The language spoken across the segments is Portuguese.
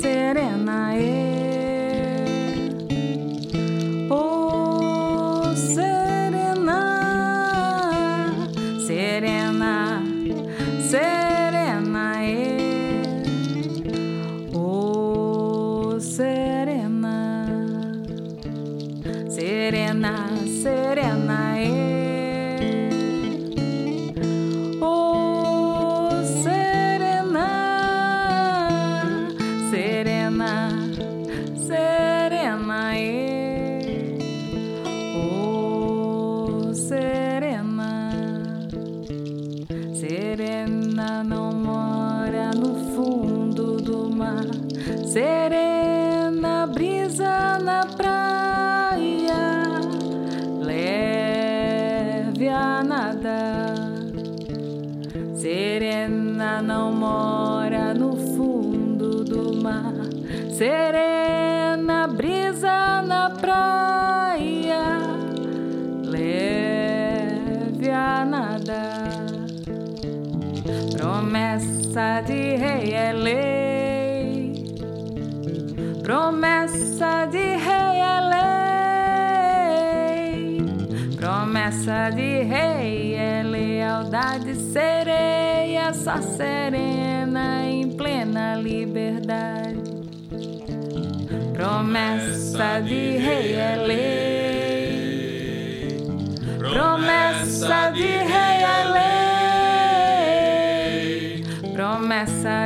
serena é. e o serena serena serena é. e o serena serena serena Serena não mora no fundo do mar. Serena brisa na praia. Leve a nadar. Serena não mora no fundo do mar. Serena brisa na praia. Promessa de rei é lei. Promessa de rei é lei. Promessa de rei é lealdade sereia, só serena em plena liberdade. Promessa de rei é lei. Promessa de rei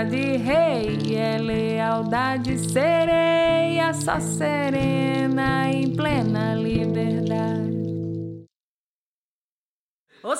de rei é lealdade sereia, só serena em plena liberdade. Ô oh,